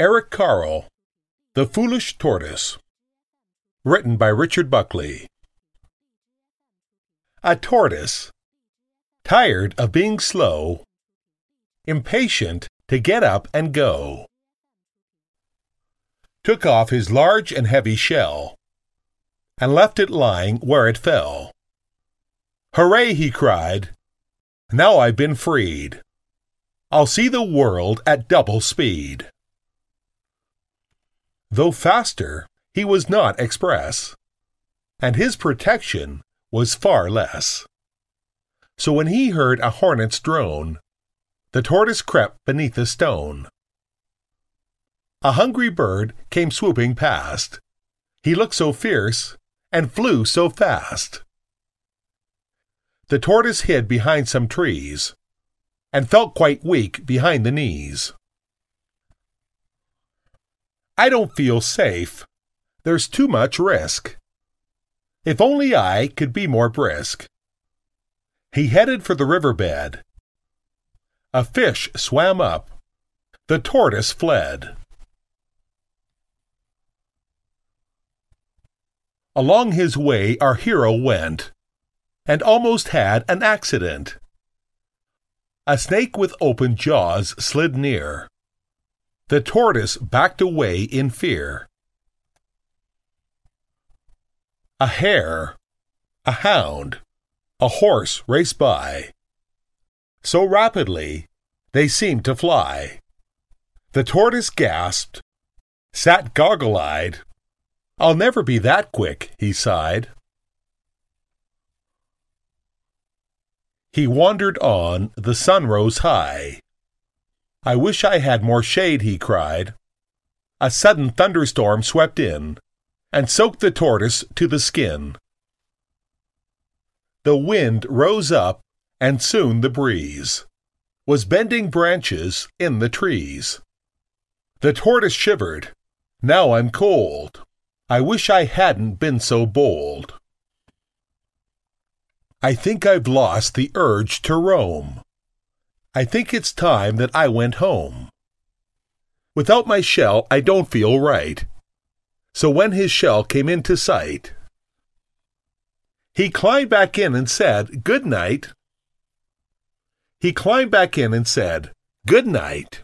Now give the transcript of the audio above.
Eric Carle, The Foolish Tortoise. Written by Richard Buckley. A tortoise, tired of being slow, impatient to get up and go, took off his large and heavy shell and left it lying where it fell. Hooray, he cried. Now I've been freed. I'll see the world at double speed. Though faster, he was not express, and his protection was far less. So when he heard a hornet's drone, the tortoise crept beneath a stone. A hungry bird came swooping past. He looked so fierce and flew so fast. The tortoise hid behind some trees and felt quite weak behind the knees. I don't feel safe. There's too much risk. If only I could be more brisk. He headed for the riverbed. A fish swam up. The tortoise fled. Along his way our hero went, and almost had an accident. A snake with open jaws slid near. The tortoise backed away in fear. A hare, a hound, a horse raced by. So rapidly, they seemed to fly. The tortoise gasped, sat goggle eyed. I'll never be that quick, he sighed. He wandered on, the sun rose high. I wish I had more shade, he cried. A sudden thunderstorm swept in and soaked the tortoise to the skin. The wind rose up, and soon the breeze was bending branches in the trees. The tortoise shivered. Now I'm cold. I wish I hadn't been so bold. I think I've lost the urge to roam. I think it's time that I went home. Without my shell, I don't feel right. So when his shell came into sight, he climbed back in and said, Good night. He climbed back in and said, Good night.